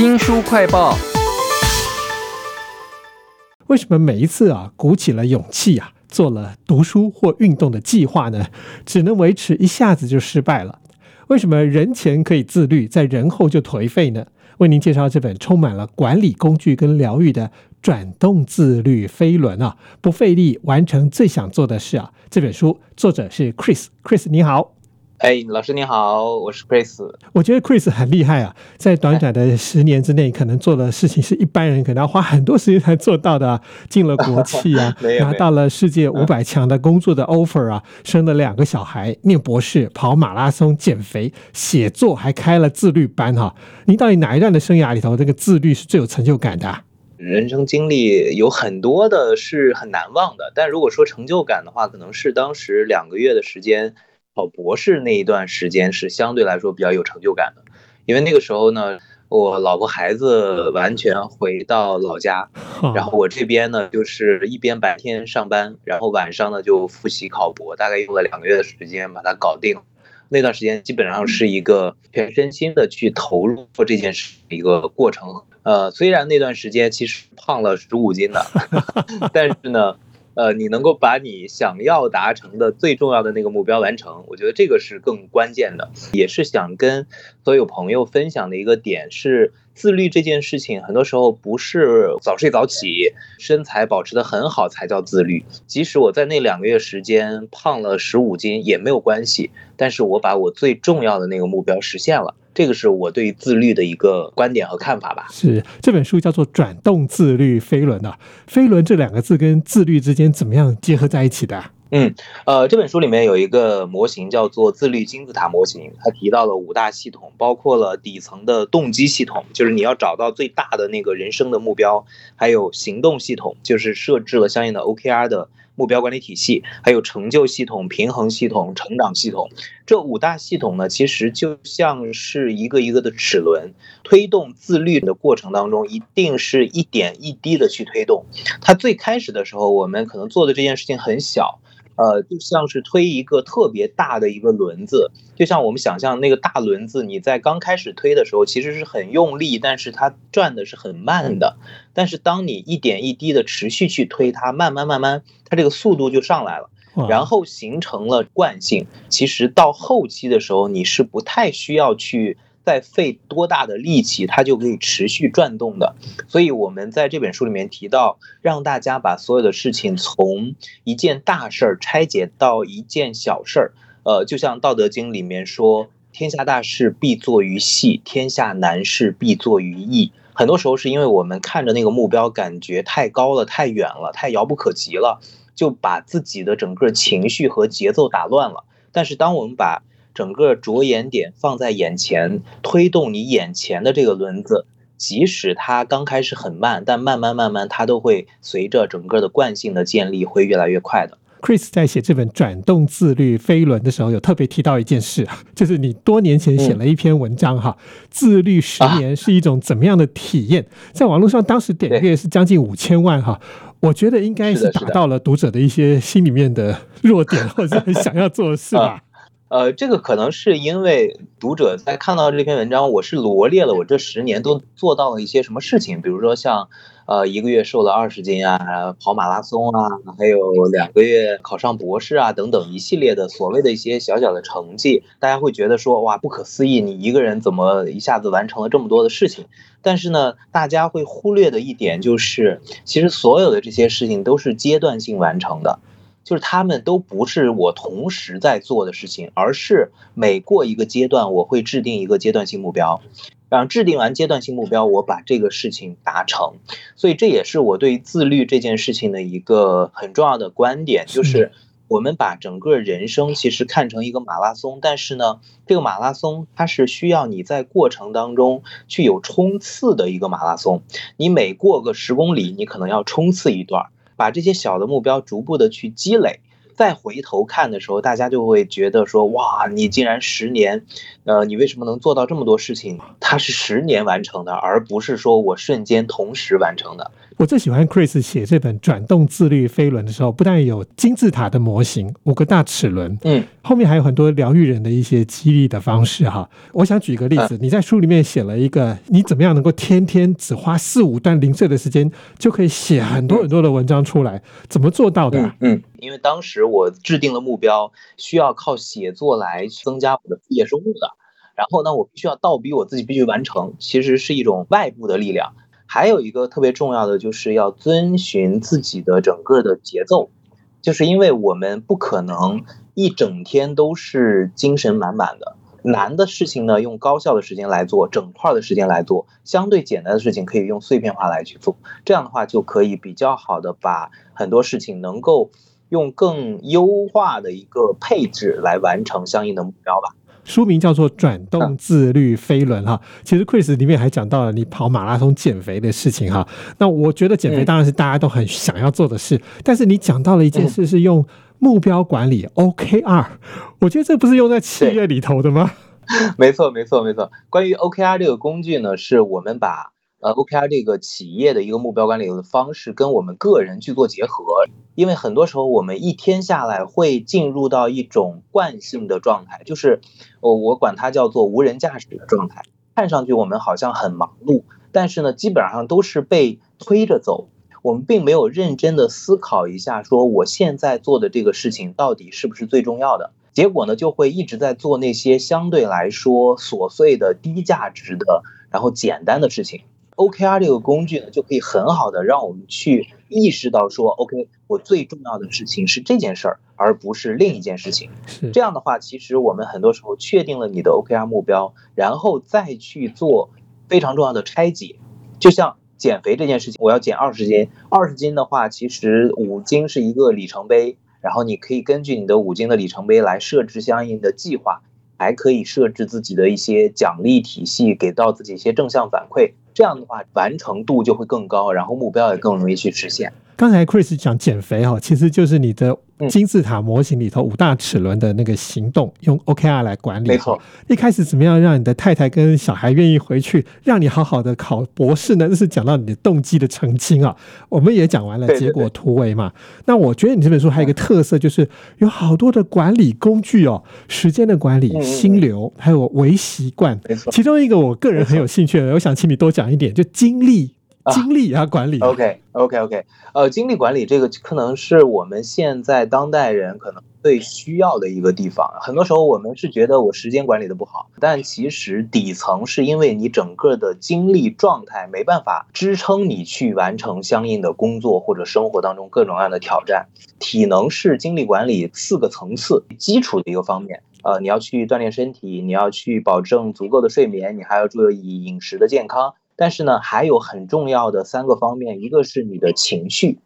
新书快报。为什么每一次啊鼓起了勇气啊做了读书或运动的计划呢，只能维持一下子就失败了？为什么人前可以自律，在人后就颓废呢？为您介绍这本充满了管理工具跟疗愈的转动自律飞轮啊，不费力完成最想做的事啊。这本书作者是 Chris，Chris 你好。哎，老师你好，我是 Chris。我觉得 Chris 很厉害啊，在短短的十年之内，可能做的事情是一般人可能要花很多时间才做到的啊。进了国 企啊，拿到了世界五百强的工作的 offer 啊，生了两个小孩，念博士，跑马拉松，减肥，写作，还开了自律班哈。您到底哪一段的生涯里头，这个自律是最有成就感的？人生经历有很多的是很难忘的，但如果说成就感的话，可能是当时两个月的时间。考博士那一段时间是相对来说比较有成就感的，因为那个时候呢，我老婆孩子完全回到老家，然后我这边呢就是一边白天上班，然后晚上呢就复习考博，大概用了两个月的时间把它搞定。那段时间基本上是一个全身心的去投入做这件事一个过程。呃，虽然那段时间其实胖了十五斤的，但是呢。呃，你能够把你想要达成的最重要的那个目标完成，我觉得这个是更关键的，也是想跟所有朋友分享的一个点是，自律这件事情，很多时候不是早睡早起、身材保持的很好才叫自律。即使我在那两个月时间胖了十五斤也没有关系，但是我把我最重要的那个目标实现了。这个是我对自律的一个观点和看法吧。是这本书叫做《转动自律飞轮》啊，飞轮这两个字跟自律之间怎么样结合在一起的？嗯，呃，这本书里面有一个模型叫做自律金字塔模型，它提到了五大系统，包括了底层的动机系统，就是你要找到最大的那个人生的目标，还有行动系统，就是设置了相应的 OKR 的。目标管理体系，还有成就系统、平衡系统、成长系统，这五大系统呢，其实就像是一个一个的齿轮，推动自律的过程当中，一定是一点一滴的去推动。它最开始的时候，我们可能做的这件事情很小。呃，就像是推一个特别大的一个轮子，就像我们想象那个大轮子，你在刚开始推的时候其实是很用力，但是它转的是很慢的。但是当你一点一滴的持续去推它，慢慢慢慢，它这个速度就上来了，然后形成了惯性。其实到后期的时候，你是不太需要去。再费多大的力气，它就可以持续转动的。所以，我们在这本书里面提到，让大家把所有的事情从一件大事儿拆解到一件小事儿。呃，就像《道德经》里面说：“天下大事必作于细，天下难事必作于易。”很多时候是因为我们看着那个目标，感觉太高了、太远了、太遥不可及了，就把自己的整个情绪和节奏打乱了。但是，当我们把整个着眼点放在眼前，推动你眼前的这个轮子，即使它刚开始很慢，但慢慢慢慢，它都会随着整个的惯性的建立，会越来越快的。Chris 在写这本《转动自律飞轮》的时候，有特别提到一件事，就是你多年前写了一篇文章哈，自律十年是一种怎么样的体验？在网络上当时点阅是将近五千万哈，我觉得应该是达到了读者的一些心里面的弱点，或者很 想要做的事吧。呃，这个可能是因为读者在看到这篇文章，我是罗列了我这十年都做到了一些什么事情，比如说像，呃，一个月瘦了二十斤啊，跑马拉松啊，还有两个月考上博士啊，等等一系列的所谓的一些小小的成绩，大家会觉得说哇，不可思议，你一个人怎么一下子完成了这么多的事情？但是呢，大家会忽略的一点就是，其实所有的这些事情都是阶段性完成的。就是他们都不是我同时在做的事情，而是每过一个阶段，我会制定一个阶段性目标，然后制定完阶段性目标，我把这个事情达成。所以这也是我对自律这件事情的一个很重要的观点，就是我们把整个人生其实看成一个马拉松，但是呢，这个马拉松它是需要你在过程当中去有冲刺的一个马拉松。你每过个十公里，你可能要冲刺一段。把这些小的目标逐步的去积累，再回头看的时候，大家就会觉得说，哇，你竟然十年，呃，你为什么能做到这么多事情？它是十年完成的，而不是说我瞬间同时完成的。我最喜欢 Chris 写这本《转动自律飞轮》的时候，不但有金字塔的模型，五个大齿轮，嗯，后面还有很多疗愈人的一些激励的方式哈。我想举一个例子，你在书里面写了一个，你怎么样能够天天只花四五段零碎的时间，就可以写很多很多的文章出来？怎么做到的？嗯，因为当时我制定了目标，需要靠写作来增加我的副业收入的。然后呢，我必须要倒逼我自己必须完成，其实是一种外部的力量。还有一个特别重要的，就是要遵循自己的整个的节奏，就是因为我们不可能一整天都是精神满满的。难的事情呢，用高效的时间来做，整块的时间来做；相对简单的事情，可以用碎片化来去做。这样的话，就可以比较好的把很多事情能够用更优化的一个配置来完成相应的目标吧。书名叫做《转动自律飞轮》哈，其实 Chris 里面还讲到了你跑马拉松减肥的事情哈。那我觉得减肥当然是大家都很想要做的事，但是你讲到了一件事是用目标管理 OKR，我觉得这不是用在企业里头的吗？没错，没错，没错。关于 OKR 这个工具呢，是我们把。呃，OKR 这个企业的一个目标管理的方式跟我们个人去做结合，因为很多时候我们一天下来会进入到一种惯性的状态，就是我我管它叫做无人驾驶的状态。看上去我们好像很忙碌，但是呢，基本上都是被推着走，我们并没有认真的思考一下，说我现在做的这个事情到底是不是最重要的。结果呢，就会一直在做那些相对来说琐碎的、低价值的，然后简单的事情。OKR 这个工具呢，就可以很好的让我们去意识到说，OK，我最重要的事情是这件事儿，而不是另一件事情。这样的话，其实我们很多时候确定了你的 OKR 目标，然后再去做非常重要的拆解。就像减肥这件事情，我要减二十斤，二十斤的话，其实五斤是一个里程碑，然后你可以根据你的五斤的里程碑来设置相应的计划，还可以设置自己的一些奖励体系，给到自己一些正向反馈。这样的话，完成度就会更高，然后目标也更容易去实现。刚才 Chris 讲减肥哈，其实就是你的金字塔模型里头五大齿轮的那个行动，用 OKR 来管理。没错，一开始怎么样让你的太太跟小孩愿意回去，让你好好的考博士呢？这是讲到你的动机的澄清啊。我们也讲完了结果突围嘛。那我觉得你这本书还有一个特色，就是有好多的管理工具哦，时间的管理、心流，还有微习惯。没错，其中一个我个人很有兴趣的，我想请你多讲一点，就精力。精力也要管理。OK，OK，OK。呃，精力管理这个可能是我们现在当代人可能最需要的一个地方。很多时候我们是觉得我时间管理的不好，但其实底层是因为你整个的精力状态没办法支撑你去完成相应的工作或者生活当中各种各样的挑战。体能是精力管理四个层次基础的一个方面。呃，你要去锻炼身体，你要去保证足够的睡眠，你还要注意饮食的健康。但是呢，还有很重要的三个方面，一个是你的情绪，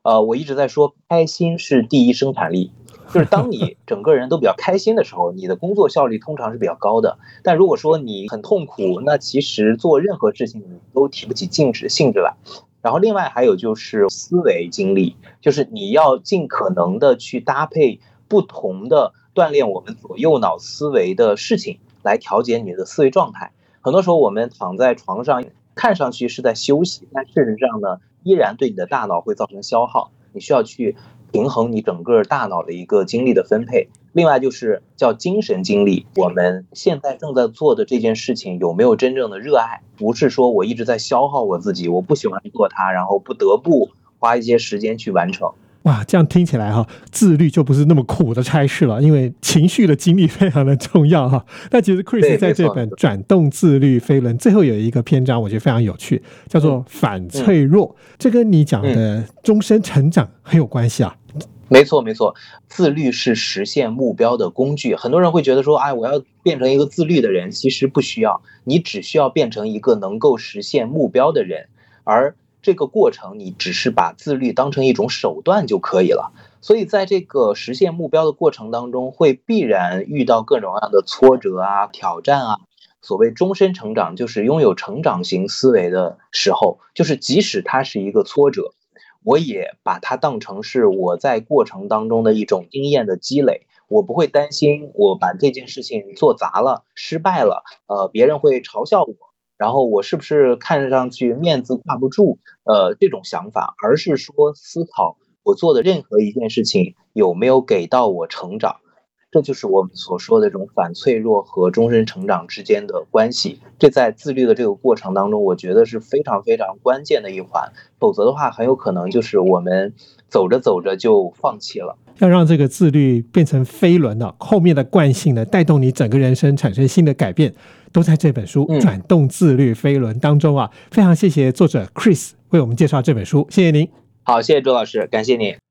呃，我一直在说，开心是第一生产力，就是当你 整个人都比较开心的时候，你的工作效率通常是比较高的。但如果说你很痛苦，那其实做任何事情你都提不起劲致兴致来。然后另外还有就是思维精力，就是你要尽可能的去搭配不同的锻炼我们左右脑思维的事情，来调节你的思维状态。很多时候我们躺在床上。看上去是在休息，但事实上呢，依然对你的大脑会造成消耗。你需要去平衡你整个大脑的一个精力的分配。另外就是叫精神精力，我们现在正在做的这件事情有没有真正的热爱？不是说我一直在消耗我自己，我不喜欢做它，然后不得不花一些时间去完成。哇，这样听起来哈，自律就不是那么苦的差事了，因为情绪的精力非常的重要哈。那其实 Chris 在这本《转动自律飞轮》最后有一个篇章，我觉得非常有趣，叫做“反脆弱”，这跟你讲的终身成长很有关系啊。没错，没错，自律是实现目标的工具。很多人会觉得说，哎，我要变成一个自律的人，其实不需要，你只需要变成一个能够实现目标的人，而。这个过程，你只是把自律当成一种手段就可以了。所以，在这个实现目标的过程当中，会必然遇到各种各样的挫折啊、挑战啊。所谓终身成长，就是拥有成长型思维的时候，就是即使它是一个挫折，我也把它当成是我在过程当中的一种经验的积累。我不会担心我把这件事情做砸了、失败了，呃，别人会嘲笑我。然后我是不是看上去面子挂不住？呃，这种想法，而是说思考我做的任何一件事情有没有给到我成长。这就是我们所说的这种反脆弱和终身成长之间的关系。这在自律的这个过程当中，我觉得是非常非常关键的一环。否则的话，很有可能就是我们走着走着就放弃了。要让这个自律变成飞轮呢，后面的惯性呢，带动你整个人生产生新的改变，都在这本书《转动自律飞轮》当中啊。非常谢谢作者 Chris 为我们介绍这本书，谢谢您。好，谢谢周老师，感谢您。